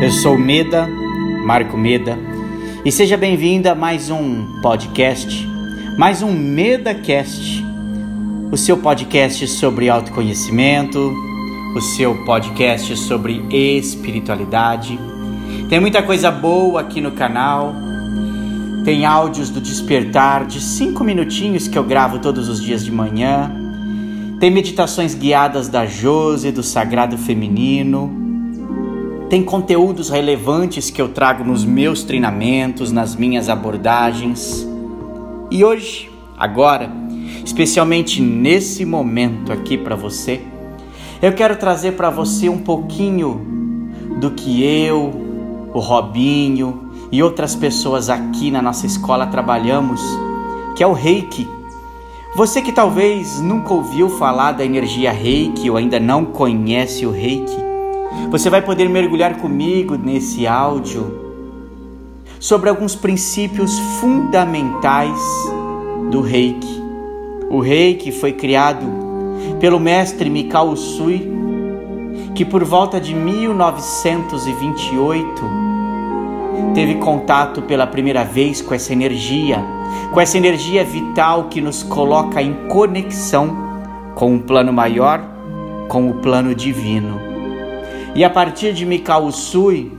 Eu sou Meda, Marco Meda, e seja bem-vindo a mais um podcast, mais um MedaCast, o seu podcast sobre autoconhecimento, o seu podcast sobre espiritualidade. Tem muita coisa boa aqui no canal. Tem áudios do despertar de cinco minutinhos que eu gravo todos os dias de manhã. Tem meditações guiadas da Jose, do Sagrado Feminino tem conteúdos relevantes que eu trago nos meus treinamentos, nas minhas abordagens. E hoje, agora, especialmente nesse momento aqui para você, eu quero trazer para você um pouquinho do que eu, o Robinho e outras pessoas aqui na nossa escola trabalhamos, que é o Reiki. Você que talvez nunca ouviu falar da energia Reiki ou ainda não conhece o Reiki, você vai poder mergulhar comigo nesse áudio sobre alguns princípios fundamentais do Reiki. O Reiki foi criado pelo mestre Mikao Usui, que por volta de 1928 teve contato pela primeira vez com essa energia, com essa energia vital que nos coloca em conexão com um plano maior, com o plano divino. E a partir de Mikao Usui,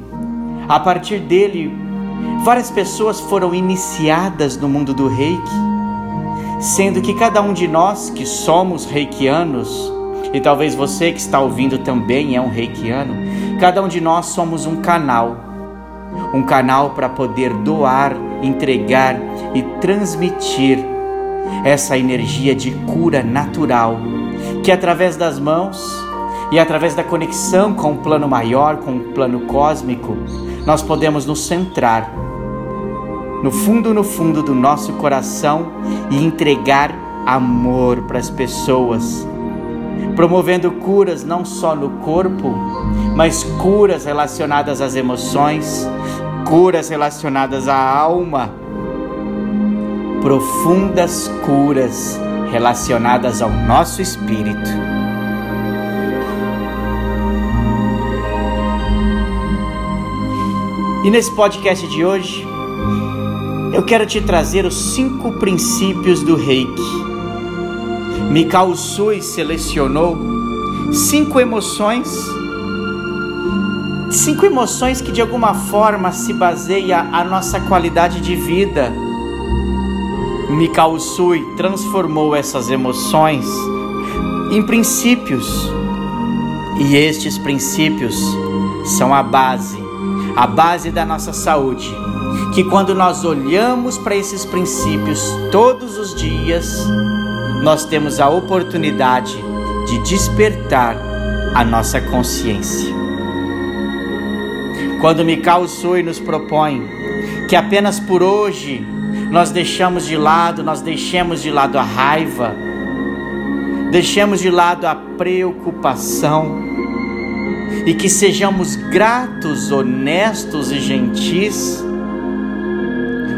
a partir dele, várias pessoas foram iniciadas no mundo do reiki, sendo que cada um de nós que somos reikianos, e talvez você que está ouvindo também é um reikiano, cada um de nós somos um canal, um canal para poder doar, entregar e transmitir essa energia de cura natural que através das mãos e através da conexão com o plano maior, com o plano cósmico, nós podemos nos centrar no fundo, no fundo do nosso coração e entregar amor para as pessoas, promovendo curas não só no corpo, mas curas relacionadas às emoções, curas relacionadas à alma, profundas curas relacionadas ao nosso espírito. E nesse podcast de hoje, eu quero te trazer os cinco princípios do reiki. Mikao Sui selecionou cinco emoções, cinco emoções que de alguma forma se baseia a nossa qualidade de vida. Mikao Sui transformou essas emoções em princípios, e estes princípios são a base a base da nossa saúde. Que quando nós olhamos para esses princípios todos os dias, nós temos a oportunidade de despertar a nossa consciência. Quando Mikao Sui nos propõe que apenas por hoje nós deixamos de lado, nós deixemos de lado a raiva, deixemos de lado a preocupação, e que sejamos gratos, honestos e gentis,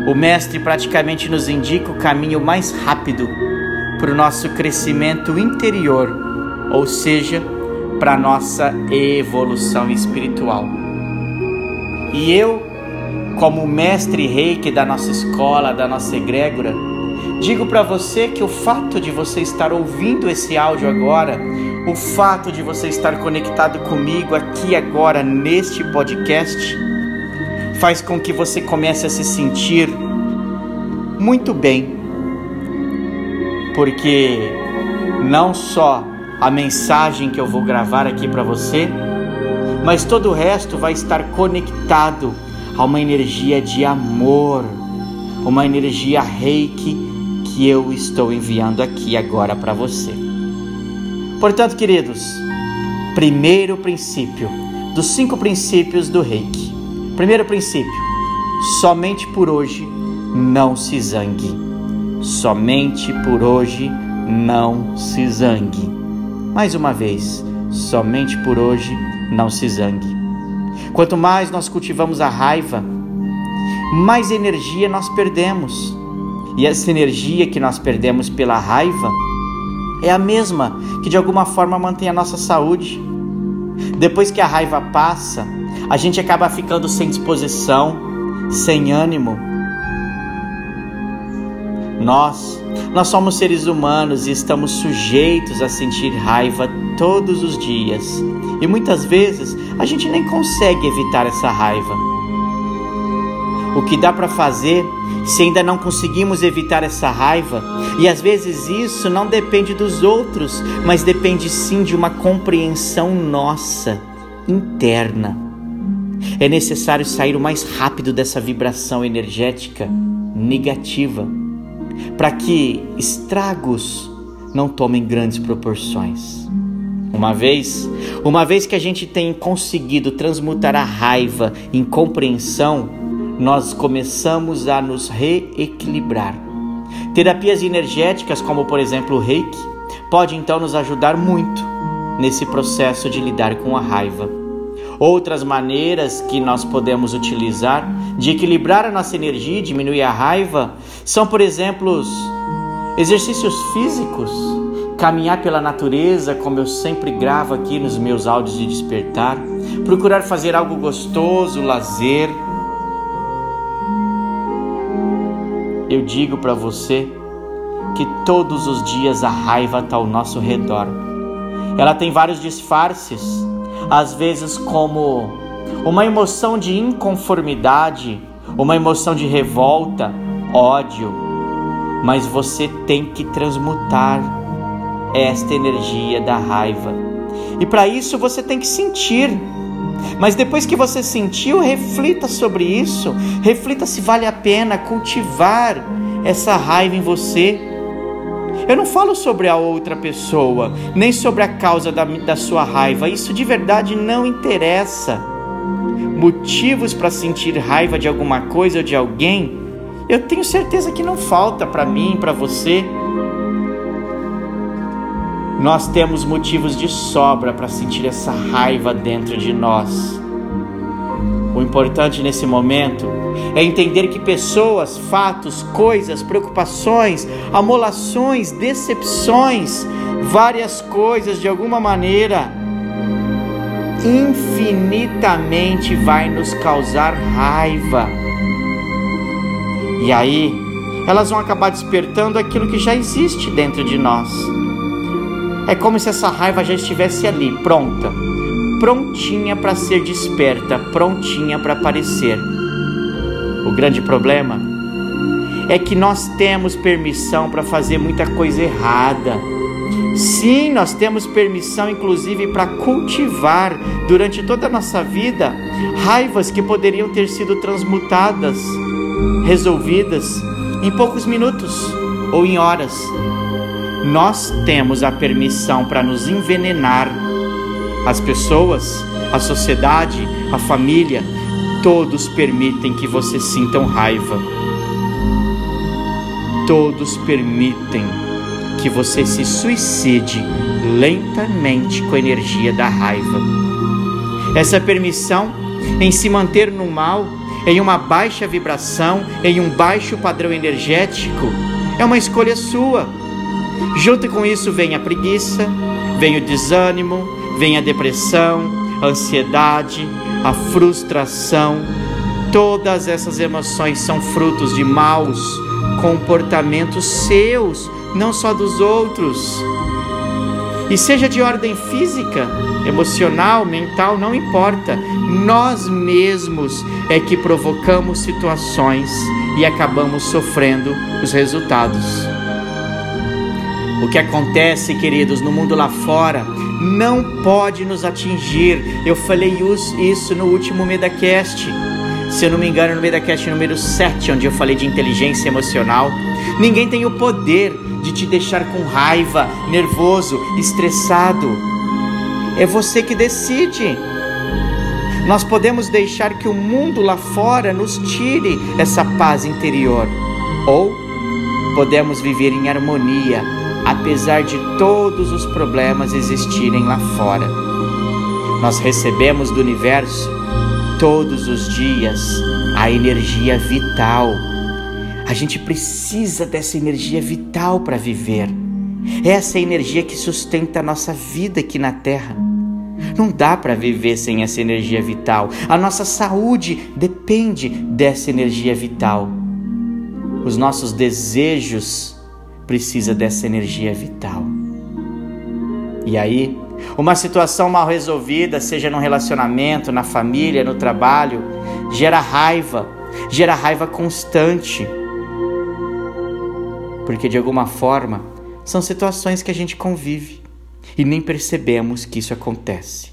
o Mestre praticamente nos indica o caminho mais rápido para o nosso crescimento interior, ou seja, para a nossa evolução espiritual. E eu, como mestre reiki da nossa escola, da nossa egrégora, digo para você que o fato de você estar ouvindo esse áudio agora o fato de você estar conectado comigo aqui agora neste podcast faz com que você comece a se sentir muito bem, porque não só a mensagem que eu vou gravar aqui para você, mas todo o resto vai estar conectado a uma energia de amor, uma energia reiki que eu estou enviando aqui agora para você. Portanto, queridos, primeiro princípio dos cinco princípios do reiki. Primeiro princípio: somente por hoje não se zangue. Somente por hoje não se zangue. Mais uma vez, somente por hoje não se zangue. Quanto mais nós cultivamos a raiva, mais energia nós perdemos. E essa energia que nós perdemos pela raiva é a mesma que de alguma forma mantém a nossa saúde. Depois que a raiva passa, a gente acaba ficando sem disposição, sem ânimo. Nós, nós somos seres humanos e estamos sujeitos a sentir raiva todos os dias. E muitas vezes a gente nem consegue evitar essa raiva. O que dá para fazer se ainda não conseguimos evitar essa raiva? E às vezes isso não depende dos outros, mas depende sim de uma compreensão nossa, interna. É necessário sair o mais rápido dessa vibração energética negativa, para que estragos não tomem grandes proporções. Uma vez, uma vez que a gente tem conseguido transmutar a raiva em compreensão, nós começamos a nos reequilibrar. Terapias energéticas, como por exemplo o Reiki, pode então nos ajudar muito nesse processo de lidar com a raiva. Outras maneiras que nós podemos utilizar de equilibrar a nossa energia e diminuir a raiva são, por exemplo, exercícios físicos, caminhar pela natureza, como eu sempre gravo aqui nos meus áudios de despertar, procurar fazer algo gostoso, lazer. Eu digo para você que todos os dias a raiva está ao nosso redor. Ela tem vários disfarces, às vezes como uma emoção de inconformidade, uma emoção de revolta, ódio, mas você tem que transmutar esta energia da raiva. E para isso você tem que sentir. Mas depois que você sentiu, reflita sobre isso, reflita se vale a pena cultivar essa raiva em você. Eu não falo sobre a outra pessoa, nem sobre a causa da, da sua raiva, isso de verdade não interessa. Motivos para sentir raiva de alguma coisa ou de alguém, eu tenho certeza que não falta para mim, para você. Nós temos motivos de sobra para sentir essa raiva dentro de nós. O importante nesse momento é entender que pessoas, fatos, coisas, preocupações, amolações, decepções, várias coisas de alguma maneira infinitamente vai nos causar raiva. E aí, elas vão acabar despertando aquilo que já existe dentro de nós. É como se essa raiva já estivesse ali, pronta, prontinha para ser desperta, prontinha para aparecer. O grande problema é que nós temos permissão para fazer muita coisa errada. Sim, nós temos permissão, inclusive, para cultivar durante toda a nossa vida raivas que poderiam ter sido transmutadas, resolvidas em poucos minutos ou em horas nós temos a permissão para nos envenenar. As pessoas, a sociedade, a família, todos permitem que você sintam raiva. Todos permitem que você se suicide lentamente com a energia da raiva. Essa permissão em se manter no mal, em uma baixa vibração, em um baixo padrão energético, é uma escolha sua Junto com isso vem a preguiça, vem o desânimo, vem a depressão, a ansiedade, a frustração. Todas essas emoções são frutos de maus comportamentos seus, não só dos outros. E seja de ordem física, emocional, mental, não importa, nós mesmos é que provocamos situações e acabamos sofrendo os resultados. O que acontece, queridos, no mundo lá fora não pode nos atingir. Eu falei isso no último MedaCast. Se eu não me engano, no MedaCast número 7, onde eu falei de inteligência emocional. Ninguém tem o poder de te deixar com raiva, nervoso, estressado. É você que decide. Nós podemos deixar que o mundo lá fora nos tire essa paz interior, ou podemos viver em harmonia apesar de todos os problemas existirem lá fora. Nós recebemos do universo todos os dias a energia vital. A gente precisa dessa energia vital para viver. Essa é energia que sustenta a nossa vida aqui na Terra. Não dá para viver sem essa energia vital. A nossa saúde depende dessa energia vital. Os nossos desejos precisam dessa energia vital. E aí, uma situação mal resolvida, seja no relacionamento, na família, no trabalho, gera raiva, gera raiva constante. Porque de alguma forma são situações que a gente convive e nem percebemos que isso acontece.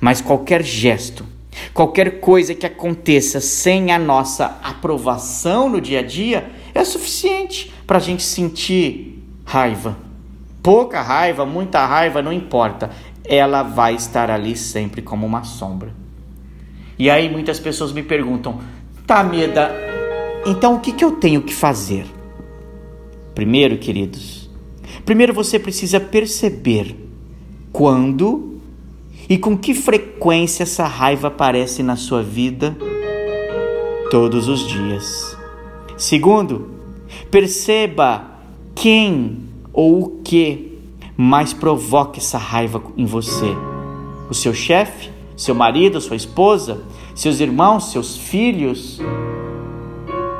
Mas qualquer gesto, qualquer coisa que aconteça sem a nossa aprovação no dia a dia é suficiente para a gente sentir raiva. Pouca raiva, muita raiva, não importa. Ela vai estar ali sempre como uma sombra. E aí muitas pessoas me perguntam: tá, Meda, então o que, que eu tenho que fazer? Primeiro, queridos, Primeiro você precisa perceber quando e com que frequência essa raiva aparece na sua vida todos os dias. Segundo, perceba quem ou o que mais provoca essa raiva em você. O seu chefe, seu marido, sua esposa, seus irmãos, seus filhos,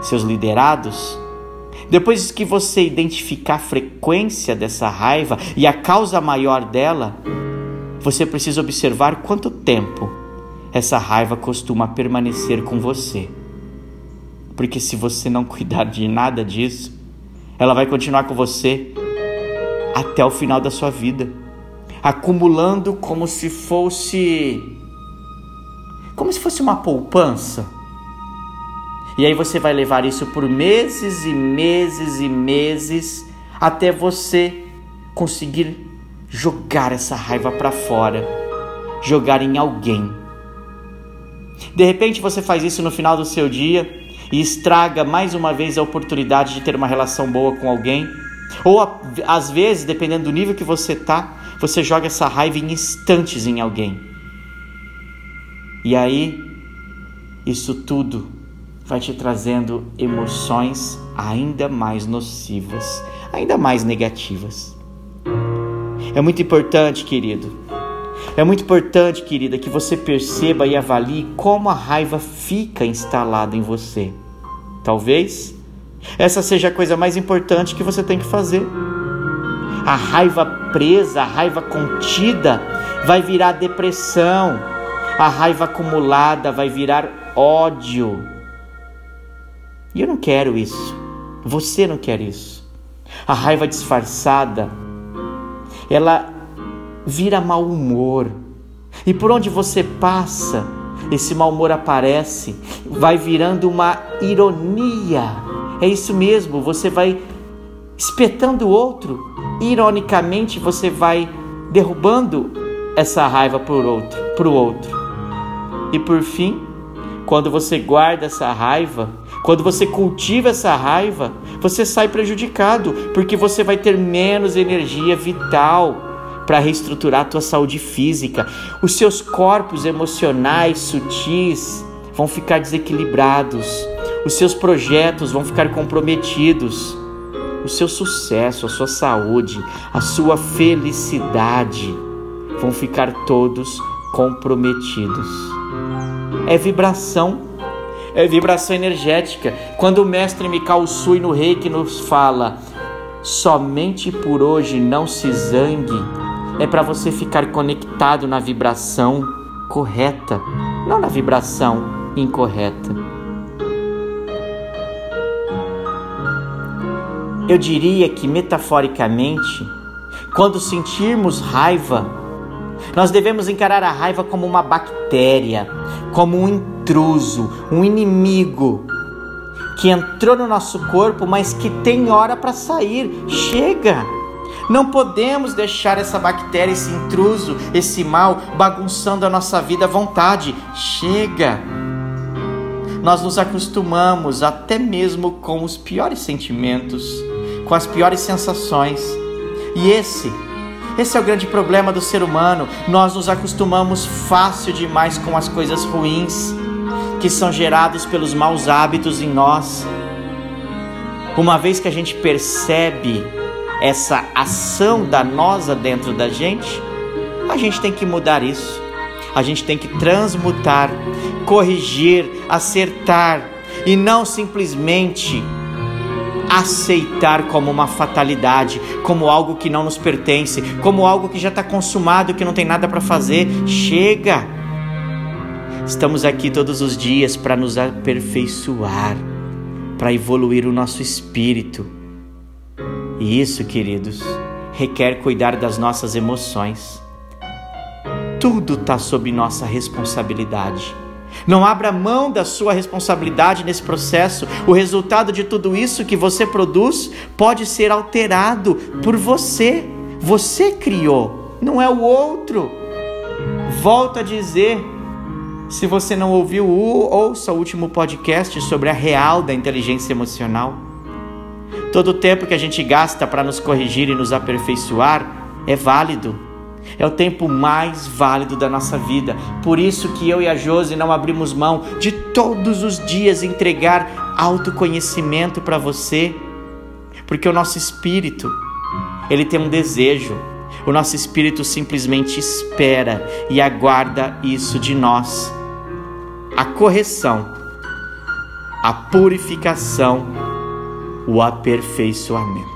seus liderados depois que você identificar a frequência dessa raiva e a causa maior dela, você precisa observar quanto tempo essa raiva costuma permanecer com você. Porque se você não cuidar de nada disso, ela vai continuar com você até o final da sua vida, acumulando como se fosse como se fosse uma poupança e aí você vai levar isso por meses e meses e meses até você conseguir jogar essa raiva para fora, jogar em alguém. De repente você faz isso no final do seu dia e estraga mais uma vez a oportunidade de ter uma relação boa com alguém. Ou às vezes, dependendo do nível que você tá, você joga essa raiva em instantes em alguém. E aí, isso tudo vai te trazendo emoções ainda mais nocivas, ainda mais negativas. É muito importante, querido. É muito importante, querida, que você perceba e avalie como a raiva fica instalada em você. Talvez essa seja a coisa mais importante que você tem que fazer. A raiva presa, a raiva contida, vai virar depressão. A raiva acumulada vai virar ódio. E eu não quero isso. Você não quer isso. A raiva disfarçada, ela vira mau humor. E por onde você passa, esse mau humor aparece, vai virando uma ironia. É isso mesmo, você vai espetando o outro, ironicamente você vai derrubando essa raiva por outro, para o outro. E por fim, quando você guarda essa raiva, quando você cultiva essa raiva, você sai prejudicado, porque você vai ter menos energia vital para reestruturar a tua saúde física. Os seus corpos emocionais sutis vão ficar desequilibrados. Os seus projetos vão ficar comprometidos. O seu sucesso, a sua saúde, a sua felicidade vão ficar todos comprometidos. É vibração é vibração energética. Quando o mestre Mikao Sui no Reiki nos fala, somente por hoje não se zangue, é para você ficar conectado na vibração correta, não na vibração incorreta. Eu diria que metaforicamente, quando sentirmos raiva, nós devemos encarar a raiva como uma bactéria, como um intruso, um inimigo que entrou no nosso corpo, mas que tem hora para sair. Chega! Não podemos deixar essa bactéria, esse intruso, esse mal bagunçando a nossa vida à vontade. Chega! Nós nos acostumamos até mesmo com os piores sentimentos, com as piores sensações. E esse esse é o grande problema do ser humano. Nós nos acostumamos fácil demais com as coisas ruins que são gerados pelos maus hábitos em nós. Uma vez que a gente percebe essa ação danosa dentro da gente, A gente tem que mudar isso. A gente tem que transmutar, corrigir, acertar e não simplesmente aceitar como uma fatalidade, como algo que não nos pertence, como algo que já está consumado, que não tem nada para fazer. Chega! Estamos aqui todos os dias para nos aperfeiçoar, para evoluir o nosso espírito. E isso, queridos, requer cuidar das nossas emoções. Tudo está sob nossa responsabilidade. Não abra mão da sua responsabilidade nesse processo. O resultado de tudo isso que você produz pode ser alterado por você. Você criou, não é o outro. Volto a dizer, se você não ouviu, ouça o último podcast sobre a real da inteligência emocional. Todo o tempo que a gente gasta para nos corrigir e nos aperfeiçoar é válido é o tempo mais válido da nossa vida. Por isso que eu e a Josi não abrimos mão de todos os dias entregar autoconhecimento para você. Porque o nosso espírito, ele tem um desejo. O nosso espírito simplesmente espera e aguarda isso de nós. A correção, a purificação, o aperfeiçoamento.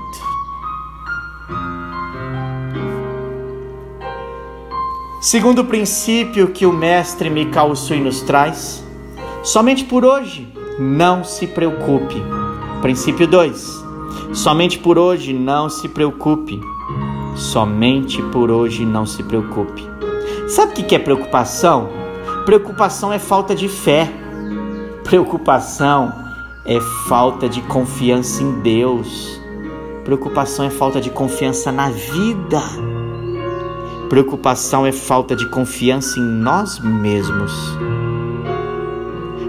Segundo princípio que o mestre Mikao Sui nos traz, somente por hoje não se preocupe. Princípio 2. Somente por hoje não se preocupe. Somente por hoje não se preocupe. Sabe o que é preocupação? Preocupação é falta de fé. Preocupação é falta de confiança em Deus. Preocupação é falta de confiança na vida. Preocupação é falta de confiança em nós mesmos.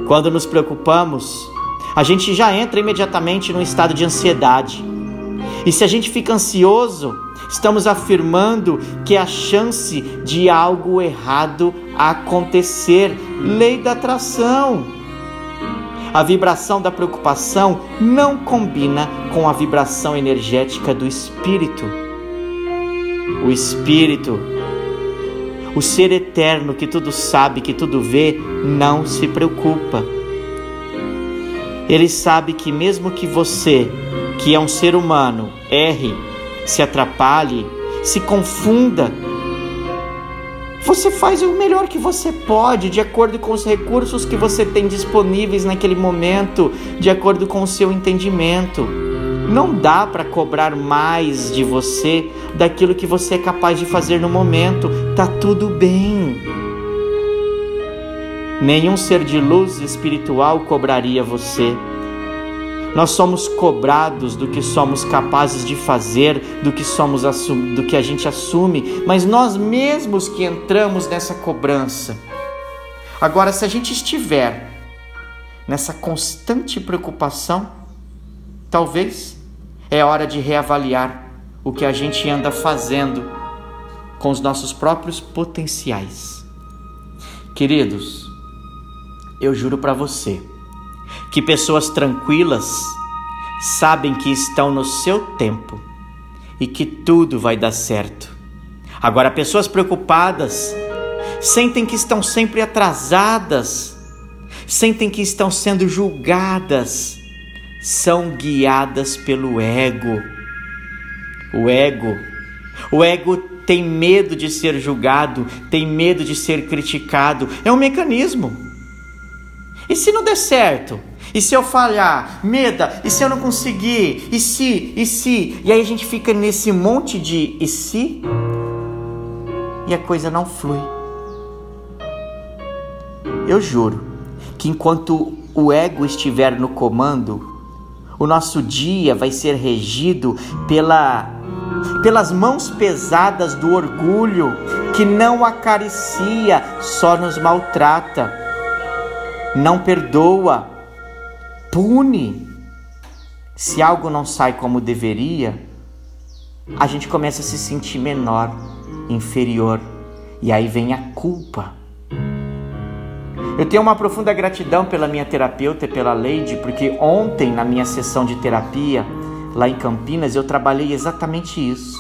Quando nos preocupamos, a gente já entra imediatamente num estado de ansiedade. E se a gente fica ansioso, estamos afirmando que a chance de algo errado acontecer. Lei da atração. A vibração da preocupação não combina com a vibração energética do espírito o Espírito, o ser eterno que tudo sabe, que tudo vê, não se preocupa. Ele sabe que, mesmo que você, que é um ser humano, erre, se atrapalhe, se confunda, você faz o melhor que você pode, de acordo com os recursos que você tem disponíveis naquele momento, de acordo com o seu entendimento. Não dá para cobrar mais de você daquilo que você é capaz de fazer no momento. Tá tudo bem. Nenhum ser de luz espiritual cobraria você. Nós somos cobrados do que somos capazes de fazer, do que somos do que a gente assume, mas nós mesmos que entramos nessa cobrança. Agora, se a gente estiver nessa constante preocupação, talvez é hora de reavaliar o que a gente anda fazendo com os nossos próprios potenciais. Queridos, eu juro para você que pessoas tranquilas sabem que estão no seu tempo e que tudo vai dar certo. Agora, pessoas preocupadas sentem que estão sempre atrasadas, sentem que estão sendo julgadas são guiadas pelo ego. O ego, o ego tem medo de ser julgado, tem medo de ser criticado. É um mecanismo. E se não der certo? E se eu falhar? Meda, e se eu não conseguir? E se? E se? E aí a gente fica nesse monte de e se? E a coisa não flui. Eu juro que enquanto o ego estiver no comando, o nosso dia vai ser regido pela pelas mãos pesadas do orgulho que não acaricia, só nos maltrata, não perdoa, pune. Se algo não sai como deveria, a gente começa a se sentir menor, inferior, e aí vem a culpa. Eu tenho uma profunda gratidão pela minha terapeuta e pela Leide, porque ontem, na minha sessão de terapia, lá em Campinas, eu trabalhei exatamente isso.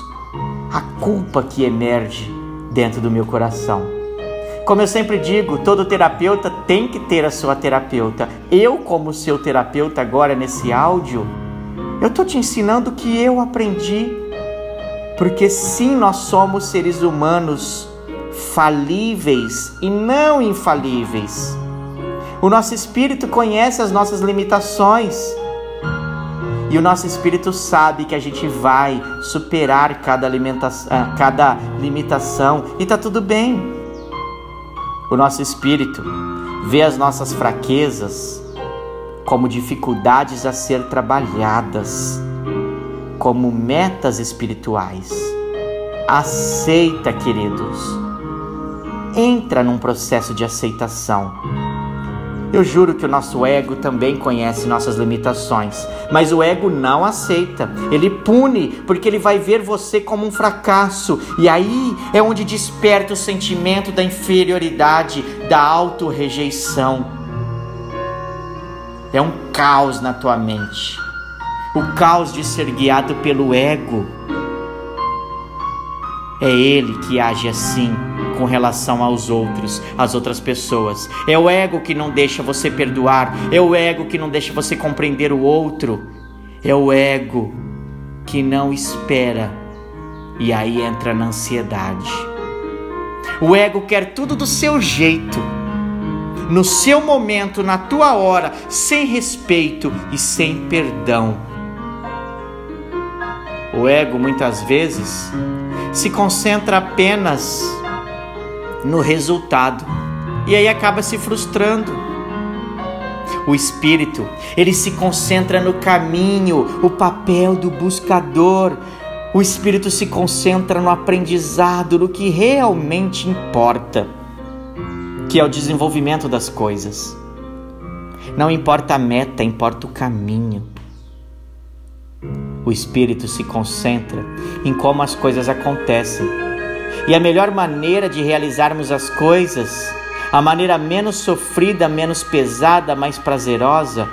A culpa que emerge dentro do meu coração. Como eu sempre digo, todo terapeuta tem que ter a sua terapeuta. Eu, como seu terapeuta agora nesse áudio, eu estou te ensinando o que eu aprendi. Porque sim, nós somos seres humanos falíveis e não infalíveis. O nosso espírito conhece as nossas limitações. E o nosso espírito sabe que a gente vai superar cada, ah, cada limitação e tá tudo bem. O nosso espírito vê as nossas fraquezas como dificuldades a ser trabalhadas, como metas espirituais. Aceita, queridos. Entra num processo de aceitação eu juro que o nosso ego também conhece nossas limitações, mas o ego não aceita. Ele pune porque ele vai ver você como um fracasso, e aí é onde desperta o sentimento da inferioridade, da auto-rejeição. É um caos na tua mente. O caos de ser guiado pelo ego. É ele que age assim com relação aos outros, às outras pessoas. É o ego que não deixa você perdoar, é o ego que não deixa você compreender o outro, é o ego que não espera e aí entra na ansiedade. O ego quer tudo do seu jeito, no seu momento, na tua hora, sem respeito e sem perdão. O ego muitas vezes se concentra apenas no resultado e aí acaba se frustrando. O espírito, ele se concentra no caminho, o papel do buscador. O espírito se concentra no aprendizado, no que realmente importa, que é o desenvolvimento das coisas. Não importa a meta, importa o caminho. O espírito se concentra em como as coisas acontecem e a melhor maneira de realizarmos as coisas, a maneira menos sofrida, menos pesada, mais prazerosa,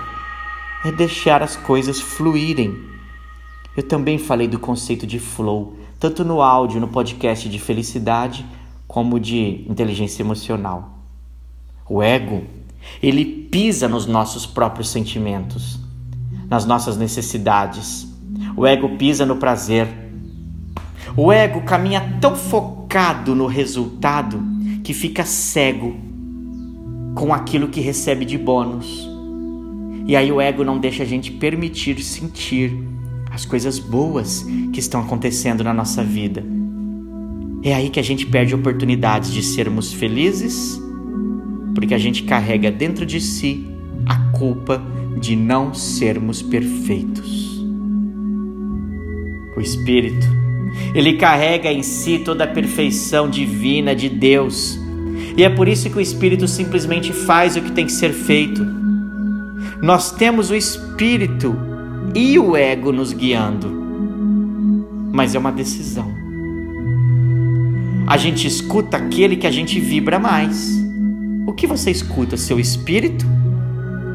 é deixar as coisas fluírem. Eu também falei do conceito de flow, tanto no áudio, no podcast de felicidade, como de inteligência emocional. O ego, ele pisa nos nossos próprios sentimentos, nas nossas necessidades. O ego pisa no prazer. O ego caminha tão focado no resultado que fica cego com aquilo que recebe de bônus. E aí o ego não deixa a gente permitir sentir as coisas boas que estão acontecendo na nossa vida. É aí que a gente perde oportunidades de sermos felizes, porque a gente carrega dentro de si a culpa de não sermos perfeitos. O espírito ele carrega em si toda a perfeição divina de Deus. E é por isso que o Espírito simplesmente faz o que tem que ser feito. Nós temos o Espírito e o ego nos guiando, mas é uma decisão. A gente escuta aquele que a gente vibra mais. O que você escuta? Seu espírito?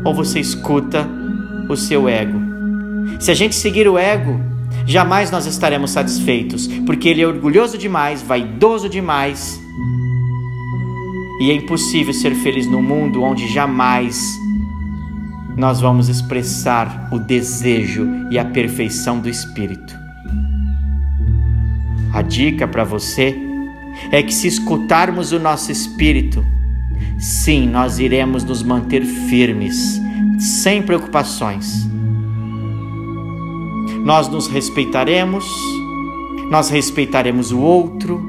Ou você escuta o seu ego? Se a gente seguir o ego, jamais nós estaremos satisfeitos, porque ele é orgulhoso demais, vaidoso demais. E é impossível ser feliz no mundo onde jamais nós vamos expressar o desejo e a perfeição do Espírito. A dica para você é que se escutarmos o nosso Espírito, sim, nós iremos nos manter firmes, sem preocupações nós nos respeitaremos, nós respeitaremos o outro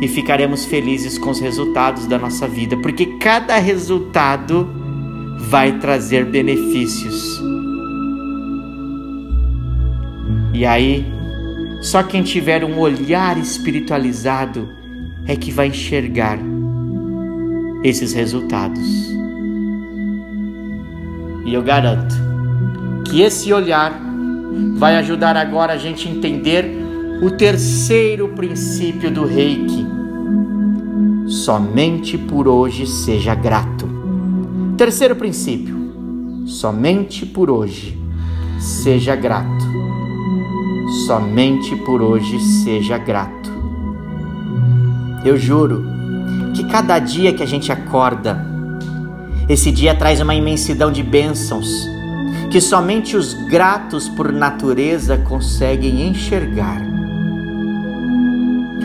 e ficaremos felizes com os resultados da nossa vida, porque cada resultado vai trazer benefícios. E aí, só quem tiver um olhar espiritualizado é que vai enxergar esses resultados. E eu garanto que esse olhar vai ajudar agora a gente a entender o terceiro princípio do reiki. Somente por hoje seja grato. Terceiro princípio. Somente por hoje seja grato. Somente por hoje seja grato. Eu juro que cada dia que a gente acorda, esse dia traz uma imensidão de bênçãos que somente os gratos por natureza conseguem enxergar.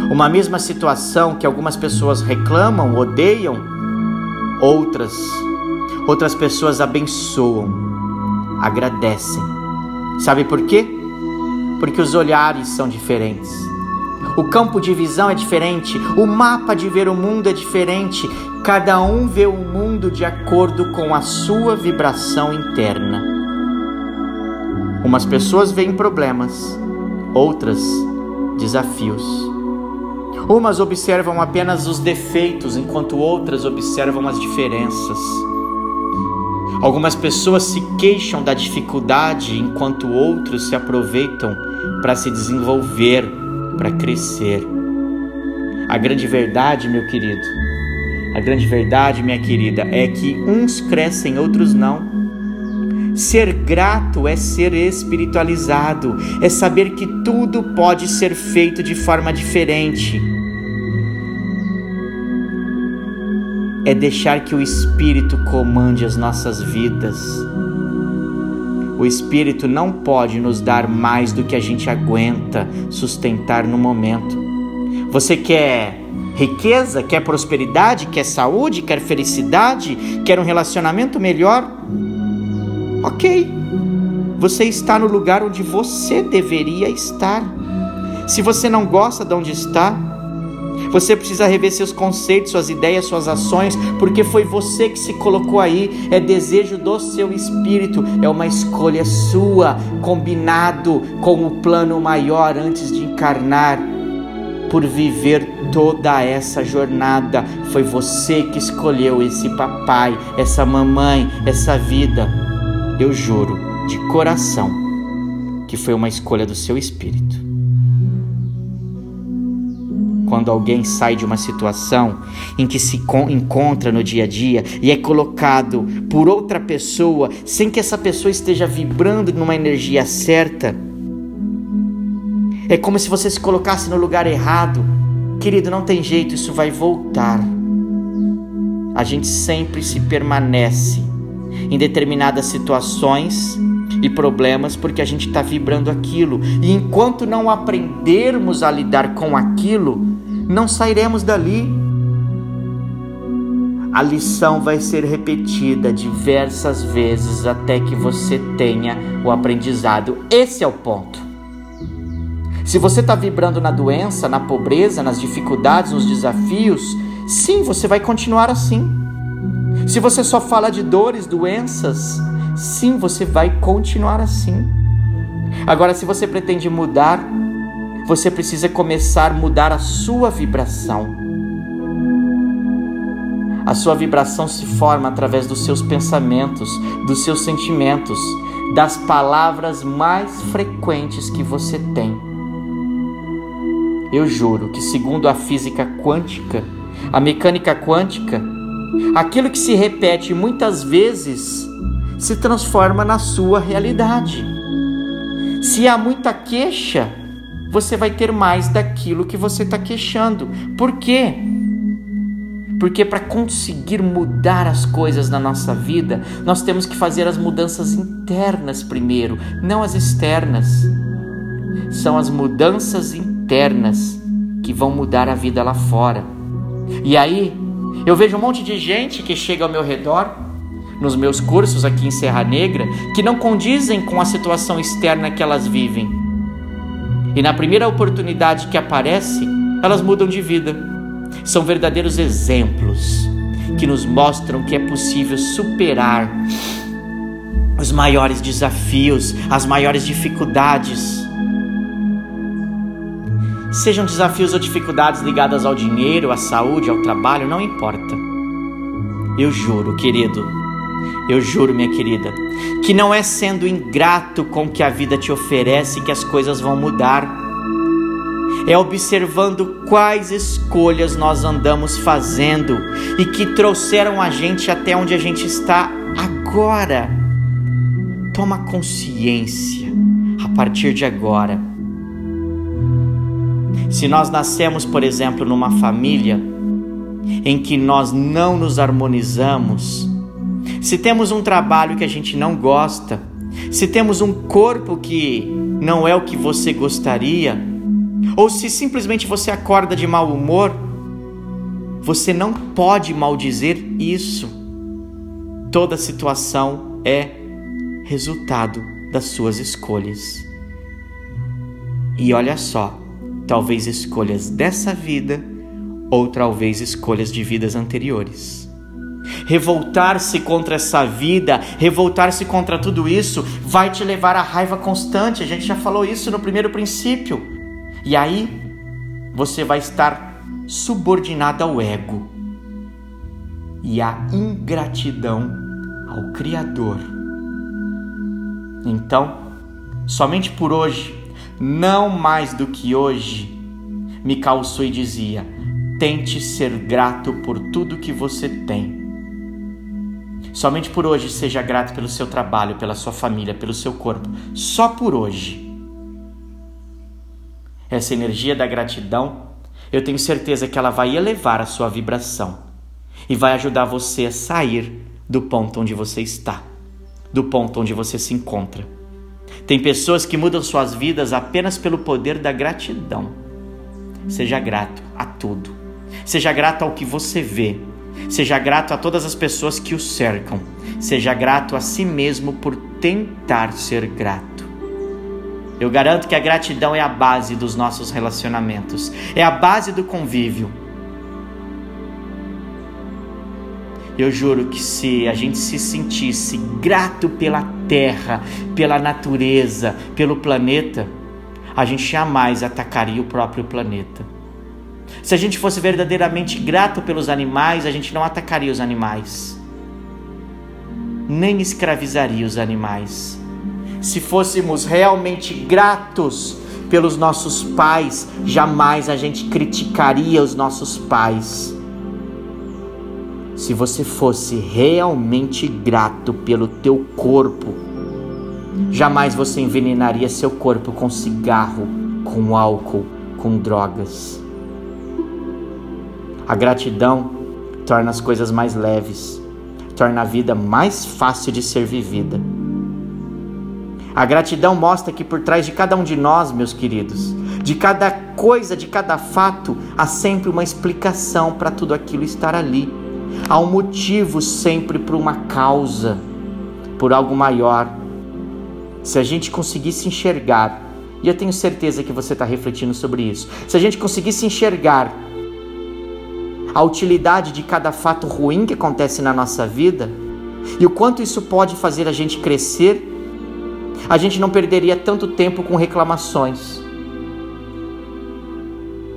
Uma mesma situação que algumas pessoas reclamam, odeiam, outras outras pessoas abençoam, agradecem. Sabe por quê? Porque os olhares são diferentes. O campo de visão é diferente, o mapa de ver o mundo é diferente. Cada um vê o mundo de acordo com a sua vibração interna. Umas pessoas veem problemas, outras desafios. Umas observam apenas os defeitos, enquanto outras observam as diferenças. Algumas pessoas se queixam da dificuldade, enquanto outros se aproveitam para se desenvolver, para crescer. A grande verdade, meu querido, a grande verdade, minha querida, é que uns crescem, outros não. Ser grato é ser espiritualizado, é saber que tudo pode ser feito de forma diferente. É deixar que o Espírito comande as nossas vidas. O Espírito não pode nos dar mais do que a gente aguenta sustentar no momento. Você quer riqueza, quer prosperidade, quer saúde, quer felicidade, quer um relacionamento melhor? Ok, você está no lugar onde você deveria estar. Se você não gosta de onde está, você precisa rever seus conceitos, suas ideias, suas ações, porque foi você que se colocou aí. É desejo do seu espírito, é uma escolha sua, combinado com o plano maior antes de encarnar. Por viver toda essa jornada, foi você que escolheu esse papai, essa mamãe, essa vida. Eu juro, de coração, que foi uma escolha do seu espírito quando alguém sai de uma situação em que se encontra no dia a dia e é colocado por outra pessoa sem que essa pessoa esteja vibrando numa energia certa. É como se você se colocasse no lugar errado. Querido, não tem jeito, isso vai voltar. A gente sempre se permanece em determinadas situações e problemas porque a gente está vibrando aquilo. E enquanto não aprendermos a lidar com aquilo, não sairemos dali. A lição vai ser repetida diversas vezes até que você tenha o aprendizado. Esse é o ponto. Se você está vibrando na doença, na pobreza, nas dificuldades, nos desafios, sim, você vai continuar assim. Se você só fala de dores, doenças, sim, você vai continuar assim. Agora, se você pretende mudar, você precisa começar a mudar a sua vibração. A sua vibração se forma através dos seus pensamentos, dos seus sentimentos, das palavras mais frequentes que você tem. Eu juro que, segundo a física quântica, a mecânica quântica, aquilo que se repete muitas vezes se transforma na sua realidade. Se há muita queixa, você vai ter mais daquilo que você está queixando. Por quê? Porque para conseguir mudar as coisas na nossa vida, nós temos que fazer as mudanças internas primeiro, não as externas. São as mudanças internas que vão mudar a vida lá fora. E aí, eu vejo um monte de gente que chega ao meu redor, nos meus cursos aqui em Serra Negra, que não condizem com a situação externa que elas vivem e na primeira oportunidade que aparece, elas mudam de vida. São verdadeiros exemplos que nos mostram que é possível superar os maiores desafios, as maiores dificuldades. Sejam desafios ou dificuldades ligadas ao dinheiro, à saúde, ao trabalho, não importa. Eu juro, querido, eu juro, minha querida, que não é sendo ingrato com o que a vida te oferece que as coisas vão mudar. É observando quais escolhas nós andamos fazendo e que trouxeram a gente até onde a gente está agora. Toma consciência a partir de agora. Se nós nascemos, por exemplo, numa família em que nós não nos harmonizamos, se temos um trabalho que a gente não gosta, se temos um corpo que não é o que você gostaria, ou se simplesmente você acorda de mau humor, você não pode maldizer isso. Toda situação é resultado das suas escolhas. E olha só, talvez escolhas dessa vida ou talvez escolhas de vidas anteriores. Revoltar-se contra essa vida, revoltar-se contra tudo isso, vai te levar à raiva constante. A gente já falou isso no primeiro princípio. E aí você vai estar subordinado ao ego e à ingratidão ao Criador. Então, somente por hoje, não mais do que hoje, Micael Sui dizia: tente ser grato por tudo que você tem. Somente por hoje seja grato pelo seu trabalho, pela sua família, pelo seu corpo. Só por hoje. Essa energia da gratidão, eu tenho certeza que ela vai elevar a sua vibração e vai ajudar você a sair do ponto onde você está, do ponto onde você se encontra. Tem pessoas que mudam suas vidas apenas pelo poder da gratidão. Seja grato a tudo. Seja grato ao que você vê, Seja grato a todas as pessoas que o cercam. Seja grato a si mesmo por tentar ser grato. Eu garanto que a gratidão é a base dos nossos relacionamentos, é a base do convívio. Eu juro que se a gente se sentisse grato pela terra, pela natureza, pelo planeta, a gente jamais atacaria o próprio planeta. Se a gente fosse verdadeiramente grato pelos animais, a gente não atacaria os animais, nem escravizaria os animais. Se fôssemos realmente gratos pelos nossos pais, jamais a gente criticaria os nossos pais. Se você fosse realmente grato pelo teu corpo, jamais você envenenaria seu corpo com cigarro, com álcool, com drogas. A gratidão torna as coisas mais leves, torna a vida mais fácil de ser vivida. A gratidão mostra que por trás de cada um de nós, meus queridos, de cada coisa, de cada fato, há sempre uma explicação para tudo aquilo estar ali. Há um motivo sempre por uma causa, por algo maior. Se a gente conseguisse enxergar, e eu tenho certeza que você está refletindo sobre isso, se a gente conseguisse enxergar a utilidade de cada fato ruim que acontece na nossa vida e o quanto isso pode fazer a gente crescer, a gente não perderia tanto tempo com reclamações.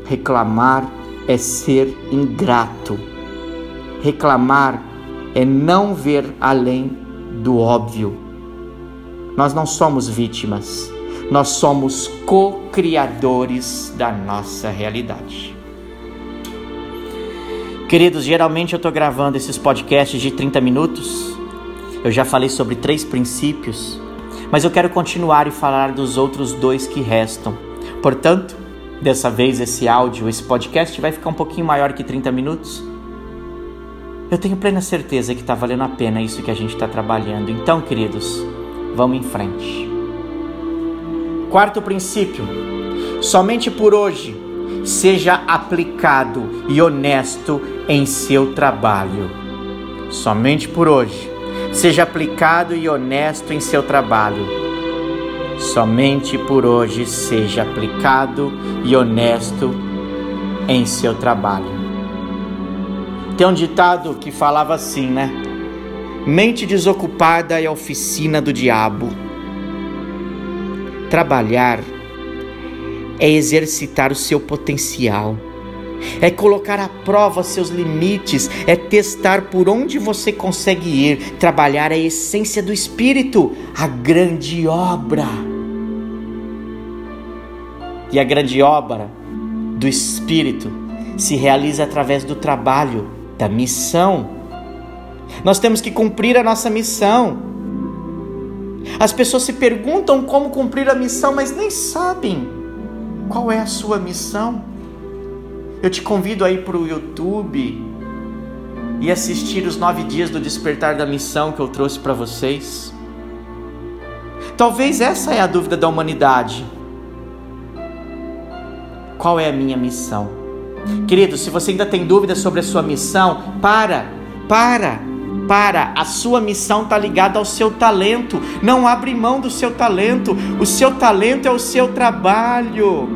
Reclamar é ser ingrato. Reclamar é não ver além do óbvio. Nós não somos vítimas, nós somos co-criadores da nossa realidade. Queridos, geralmente eu estou gravando esses podcasts de 30 minutos. Eu já falei sobre três princípios, mas eu quero continuar e falar dos outros dois que restam. Portanto, dessa vez esse áudio, esse podcast vai ficar um pouquinho maior que 30 minutos. Eu tenho plena certeza que está valendo a pena isso que a gente está trabalhando. Então, queridos, vamos em frente. Quarto princípio: somente por hoje seja aplicado e honesto em seu trabalho. Somente por hoje, seja aplicado e honesto em seu trabalho. Somente por hoje, seja aplicado e honesto em seu trabalho. Tem um ditado que falava assim, né? Mente desocupada é oficina do diabo. Trabalhar é exercitar o seu potencial, é colocar à prova seus limites, é testar por onde você consegue ir. Trabalhar é a essência do espírito, a grande obra. E a grande obra do espírito se realiza através do trabalho, da missão. Nós temos que cumprir a nossa missão. As pessoas se perguntam como cumprir a missão, mas nem sabem Qual é a sua missão? Eu te convido a ir para o YouTube e assistir os nove dias do despertar da missão que eu trouxe para vocês. Talvez essa é a dúvida da humanidade. Qual é a minha missão? Querido, se você ainda tem dúvidas sobre a sua missão, para, para, para. A sua missão está ligada ao seu talento. Não abre mão do seu talento. O seu talento é o seu trabalho.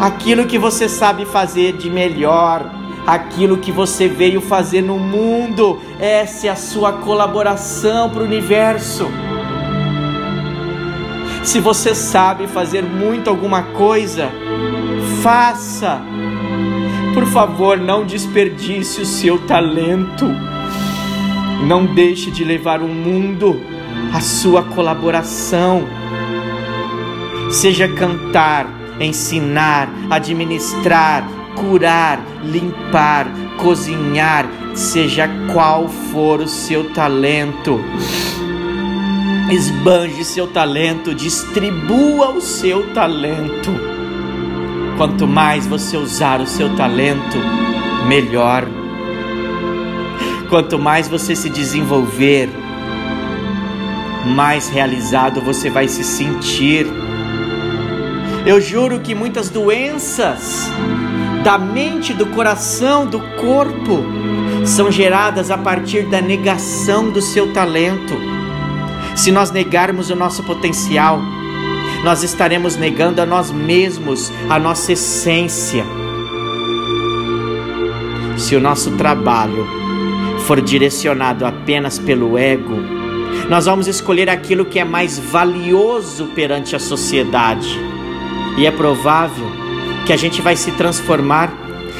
Aquilo que você sabe fazer de melhor, aquilo que você veio fazer no mundo, essa é a sua colaboração para o universo. Se você sabe fazer muito alguma coisa, faça. Por favor, não desperdice o seu talento. Não deixe de levar o mundo a sua colaboração. Seja cantar, ensinar, administrar, curar, limpar, cozinhar, seja qual for o seu talento. Esbanje seu talento, distribua o seu talento. Quanto mais você usar o seu talento, melhor. Quanto mais você se desenvolver, mais realizado você vai se sentir. Eu juro que muitas doenças da mente, do coração, do corpo são geradas a partir da negação do seu talento. Se nós negarmos o nosso potencial, nós estaremos negando a nós mesmos, a nossa essência. Se o nosso trabalho for direcionado apenas pelo ego, nós vamos escolher aquilo que é mais valioso perante a sociedade. E é provável que a gente vai se transformar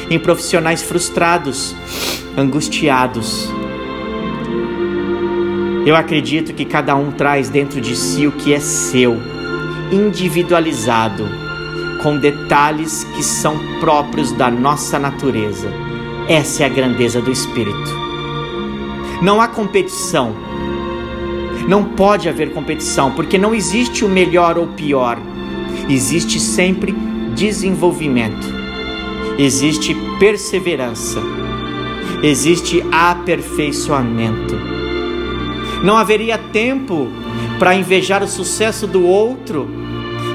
em profissionais frustrados, angustiados. Eu acredito que cada um traz dentro de si o que é seu, individualizado, com detalhes que são próprios da nossa natureza. Essa é a grandeza do espírito. Não há competição. Não pode haver competição, porque não existe o melhor ou pior. Existe sempre desenvolvimento. Existe perseverança. Existe aperfeiçoamento. Não haveria tempo para invejar o sucesso do outro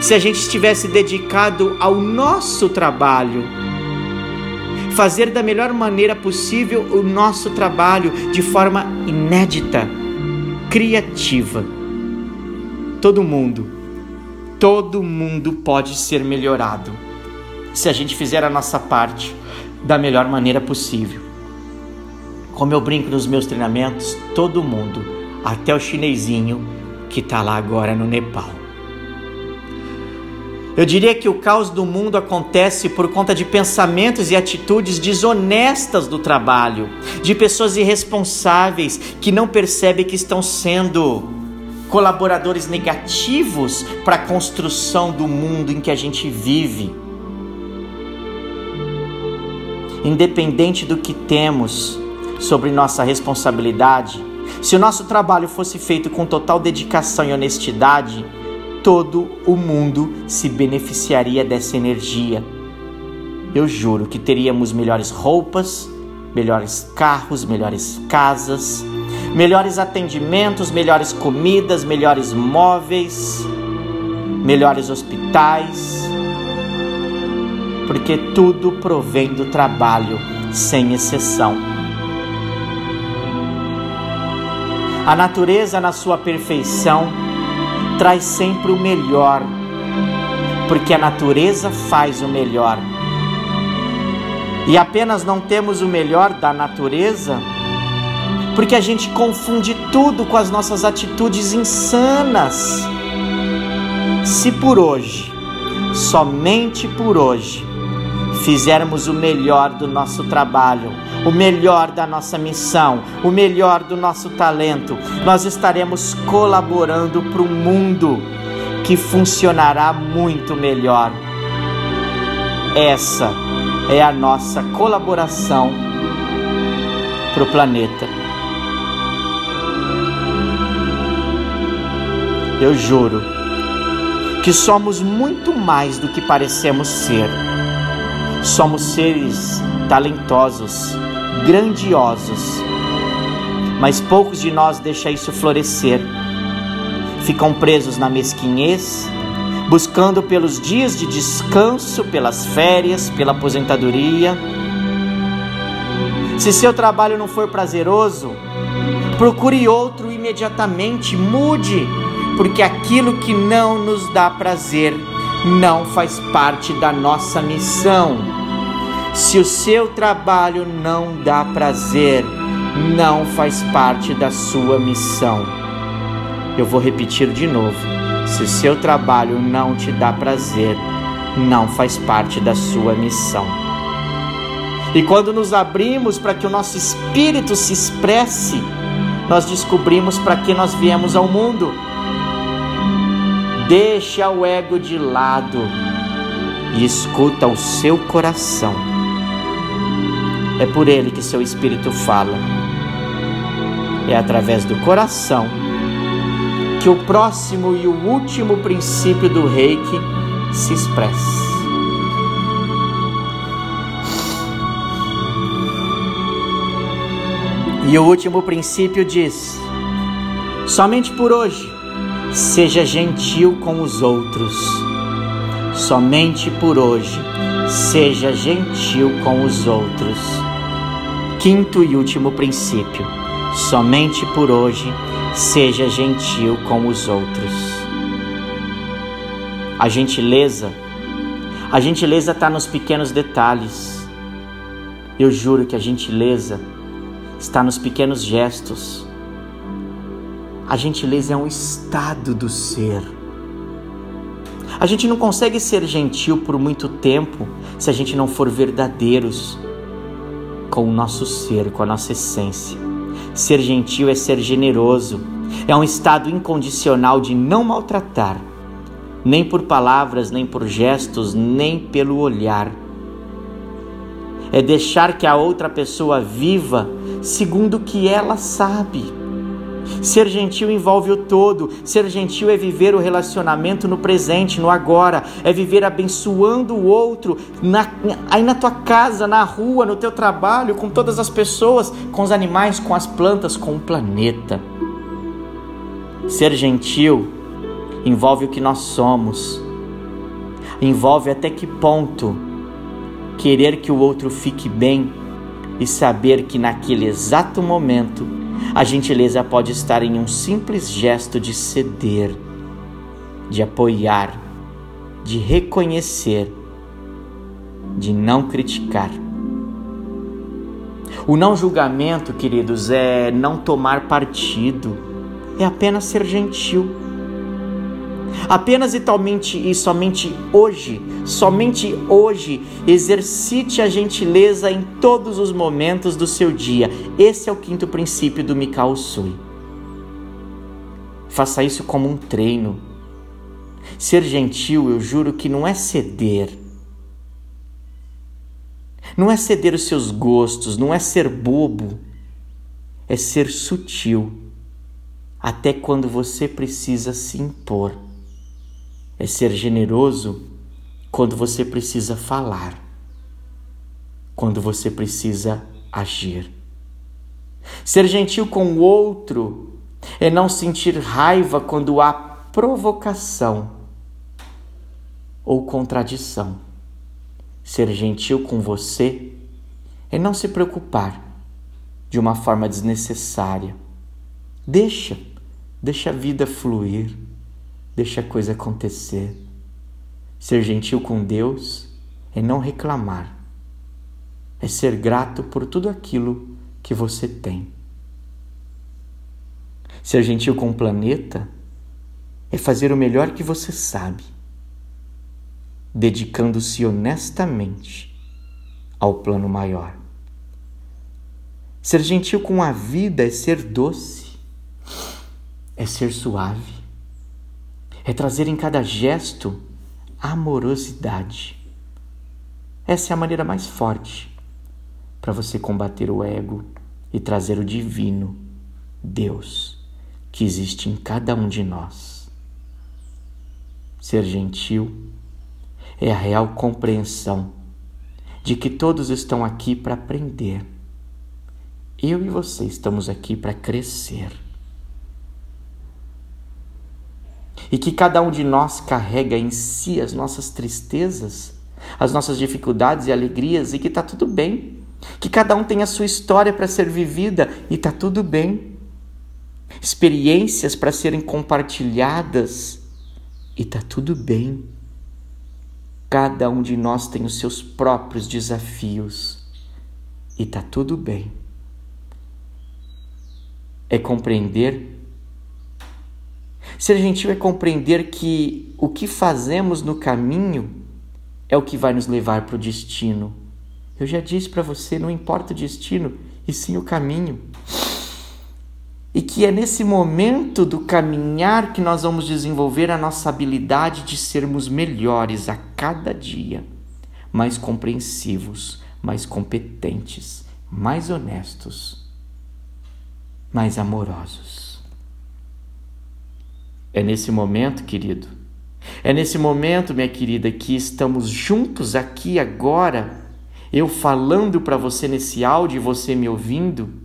se a gente estivesse dedicado ao nosso trabalho fazer da melhor maneira possível o nosso trabalho de forma inédita, criativa. Todo mundo, todo mundo pode ser melhorado se a gente fizer a nossa parte da melhor maneira possível. Como eu brinco nos meus treinamentos, todo mundo, até o chinesinho que está lá agora no Nepal. Eu diria que o caos do mundo acontece por conta de pensamentos e atitudes desonestas do trabalho, de pessoas irresponsáveis que não percebem que estão sendo colaboradores negativos para a construção do mundo em que a gente vive. Independente do que temos sobre nossa responsabilidade, se o nosso trabalho fosse feito com total dedicação e honestidade, todo o mundo se beneficiaria dessa energia. Eu juro que teríamos melhores roupas, melhores carros, melhores casas, melhores atendimentos, melhores comidas, melhores móveis, melhores hospitais, porque tudo provém do trabalho, sem exceção. A natureza, na sua perfeição, traz sempre o melhor, porque a natureza faz o melhor. E apenas não temos o melhor da natureza porque a gente confunde tudo com as nossas atitudes insanas. Se por hoje, somente por hoje, fizermos o melhor do nosso trabalho, o melhor da nossa missão, o melhor do nosso talento, nós estaremos colaborando para um mundo que funcionará muito melhor. Essa é a nossa colaboração para o planeta. Eu juro que somos muito mais do que parecemos ser. Somos seres talentosos, grandiosos, mas poucos de nós deixam isso florescer. Ficam presos na mesquinhez, buscando pelos dias de descanso, pelas férias, pela aposentadoria. Se seu trabalho não for prazeroso, procure outro imediatamente, mude porque aquilo que não nos dá prazer não faz parte da nossa missão. Se o seu trabalho não dá prazer, não faz parte da sua missão. Eu vou repetir de novo. Se o seu trabalho não te dá prazer, não faz parte da sua missão. E quando nos abrimos para que o nosso espírito se expresse, nós descobrimos para que nós viemos ao mundo Deixa o ego de lado e escuta o seu coração. É por ele que seu espírito fala. É através do coração que o próximo e o último princípio do reiki se expressa. E o último princípio diz: somente por hoje Seja gentil com os outros. Somente por hoje, seja gentil com os outros. Quinto e último princípio: somente por hoje, seja gentil com os outros. A gentileza, a gentileza está nos pequenos detalhes. Eu juro que a gentileza está nos pequenos gestos a gentileza é um estado do ser. A gente não consegue ser gentil por muito tempo se a gente não for verdadeiros com o nosso ser, com a nossa essência. Ser gentil é ser generoso, é um estado incondicional de não maltratar, nem por palavras, nem por gestos, nem pelo olhar. É deixar que a outra pessoa viva segundo o que ela sabe Ser gentil envolve o todo. Ser gentil é viver o relacionamento no presente, no agora. É viver abençoando o outro na, aí na tua casa, na rua, no teu trabalho, com todas as pessoas, com os animais, com as plantas, com o planeta. Ser gentil envolve o que nós somos. Envolve até que ponto querer que o outro fique bem e saber que naquele exato momento a gentileza pode estar em um simples gesto de ceder, de apoiar, de reconhecer, de não criticar. O não julgamento, queridos, é não tomar partido, é apenas ser gentil. Apenas e talmente e somente hoje, somente hoje, exercite a gentileza em todos os momentos do seu dia. Esse é o quinto princípio do Mikao Sui. Faça isso como um treino. Ser gentil, eu juro que não é ceder. Não é ceder os seus gostos, não é ser bobo. É ser sutil, até quando você precisa se impor é ser generoso quando você precisa falar, quando você precisa agir. Ser gentil com o outro é não sentir raiva quando há provocação ou contradição. Ser gentil com você é não se preocupar de uma forma desnecessária. Deixa, deixa a vida fluir. Deixa a coisa acontecer. Ser gentil com Deus é não reclamar, é ser grato por tudo aquilo que você tem. Ser gentil com o planeta é fazer o melhor que você sabe, dedicando-se honestamente ao plano maior. Ser gentil com a vida é ser doce, é ser suave é trazer em cada gesto amorosidade. Essa é a maneira mais forte para você combater o ego e trazer o divino, Deus, que existe em cada um de nós. Ser gentil é a real compreensão de que todos estão aqui para aprender. Eu e você estamos aqui para crescer. E que cada um de nós carrega em si as nossas tristezas, as nossas dificuldades e alegrias, e que está tudo bem. Que cada um tem a sua história para ser vivida e está tudo bem. Experiências para serem compartilhadas e está tudo bem. Cada um de nós tem os seus próprios desafios e está tudo bem. É compreender. Ser gentil é compreender que o que fazemos no caminho é o que vai nos levar para o destino. Eu já disse para você: não importa o destino, e sim o caminho. E que é nesse momento do caminhar que nós vamos desenvolver a nossa habilidade de sermos melhores a cada dia, mais compreensivos, mais competentes, mais honestos, mais amorosos. É nesse momento, querido, é nesse momento, minha querida, que estamos juntos aqui agora, eu falando para você nesse áudio e você me ouvindo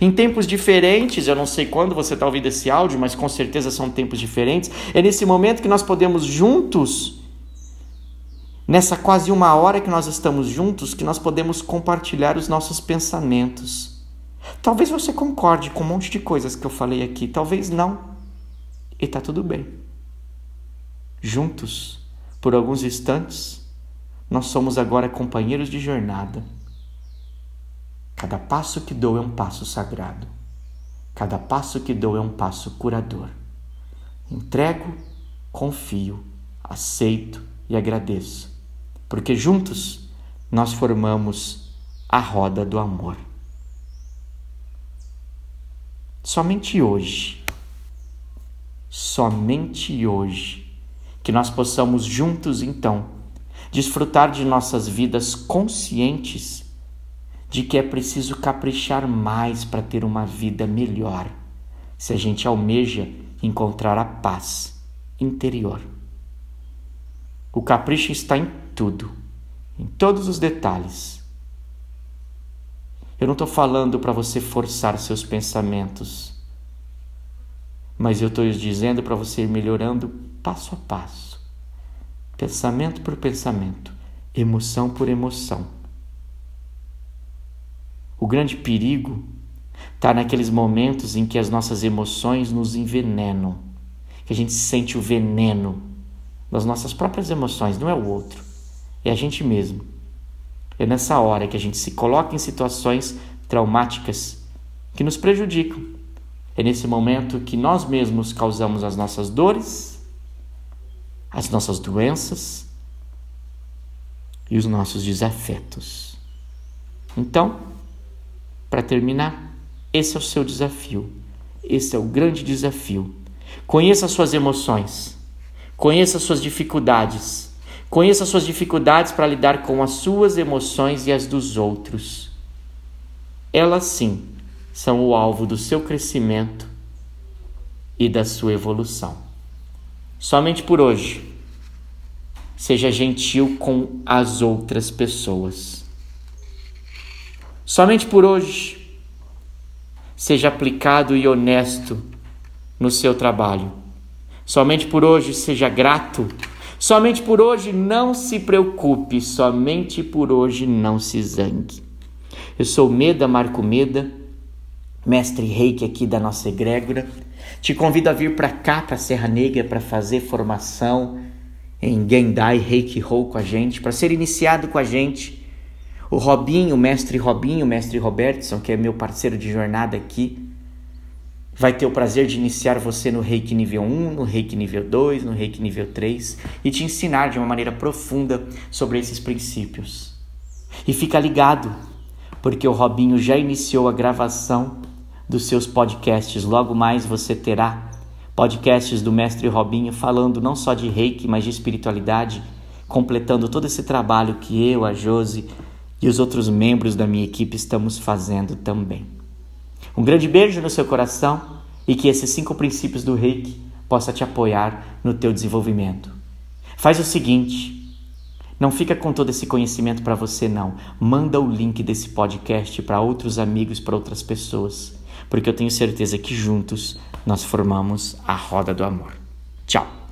em tempos diferentes, eu não sei quando você está ouvindo esse áudio, mas com certeza são tempos diferentes. É nesse momento que nós podemos juntos, nessa quase uma hora que nós estamos juntos, que nós podemos compartilhar os nossos pensamentos. Talvez você concorde com um monte de coisas que eu falei aqui, talvez não. E está tudo bem. Juntos, por alguns instantes, nós somos agora companheiros de jornada Cada passo que dou é um passo sagrado. Cada passo que dou é um passo curador. Entrego, confio, aceito e agradeço, porque juntos nós formamos a roda do amor. Somente hoje, somente hoje, que nós possamos juntos então desfrutar de nossas vidas conscientes de que é preciso caprichar mais para ter uma vida melhor, se a gente almeja encontrar a paz interior. O capricho está em tudo, em todos os detalhes. Eu não estou falando para você forçar seus pensamentos, mas eu estou dizendo para você ir melhorando passo a passo, pensamento por pensamento, emoção por emoção o grande perigo está naqueles momentos em que as nossas emoções nos envenenam, que a gente sente o veneno das nossas próprias emoções, não é o outro, é a gente mesmo. É nessa hora que a gente se coloca em situações traumáticas que nos prejudicam. É nesse momento que nós mesmos causamos as nossas dores, as nossas doenças e os nossos desafetos. Então, para terminar, esse é o seu desafio. Esse é o grande desafio. Conheça suas emoções. Conheça suas dificuldades. Conheça suas dificuldades para lidar com as suas emoções e as dos outros. Elas sim são o alvo do seu crescimento e da sua evolução. Somente por hoje, seja gentil com as outras pessoas. Somente por hoje, seja aplicado e honesto no seu trabalho. Somente por hoje, seja grato. Somente por hoje, não se preocupe. Somente por hoje, não se zangue. Eu sou Meda Marco Meda, mestre reiki aqui da nossa egrégora. Te convido a vir para cá, para Serra Negra, para fazer formação em Gendai Reiki Rou com a gente, para ser iniciado com a gente o Robinho, o mestre Robinho, o mestre Robertson, que é meu parceiro de jornada aqui, vai ter o prazer de iniciar você no Reiki nível 1, no Reiki nível 2, no Reiki nível 3 e te ensinar de uma maneira profunda sobre esses princípios. E fica ligado, porque o Robinho já iniciou a gravação dos seus podcasts. Logo mais você terá podcasts do mestre Robinho falando não só de Reiki, mas de espiritualidade, completando todo esse trabalho que eu, a Josi, e os outros membros da minha equipe estamos fazendo também. Um grande beijo no seu coração e que esses cinco princípios do Reiki possa te apoiar no teu desenvolvimento. Faz o seguinte, não fica com todo esse conhecimento para você não. Manda o link desse podcast para outros amigos, para outras pessoas, porque eu tenho certeza que juntos nós formamos a roda do amor. Tchau.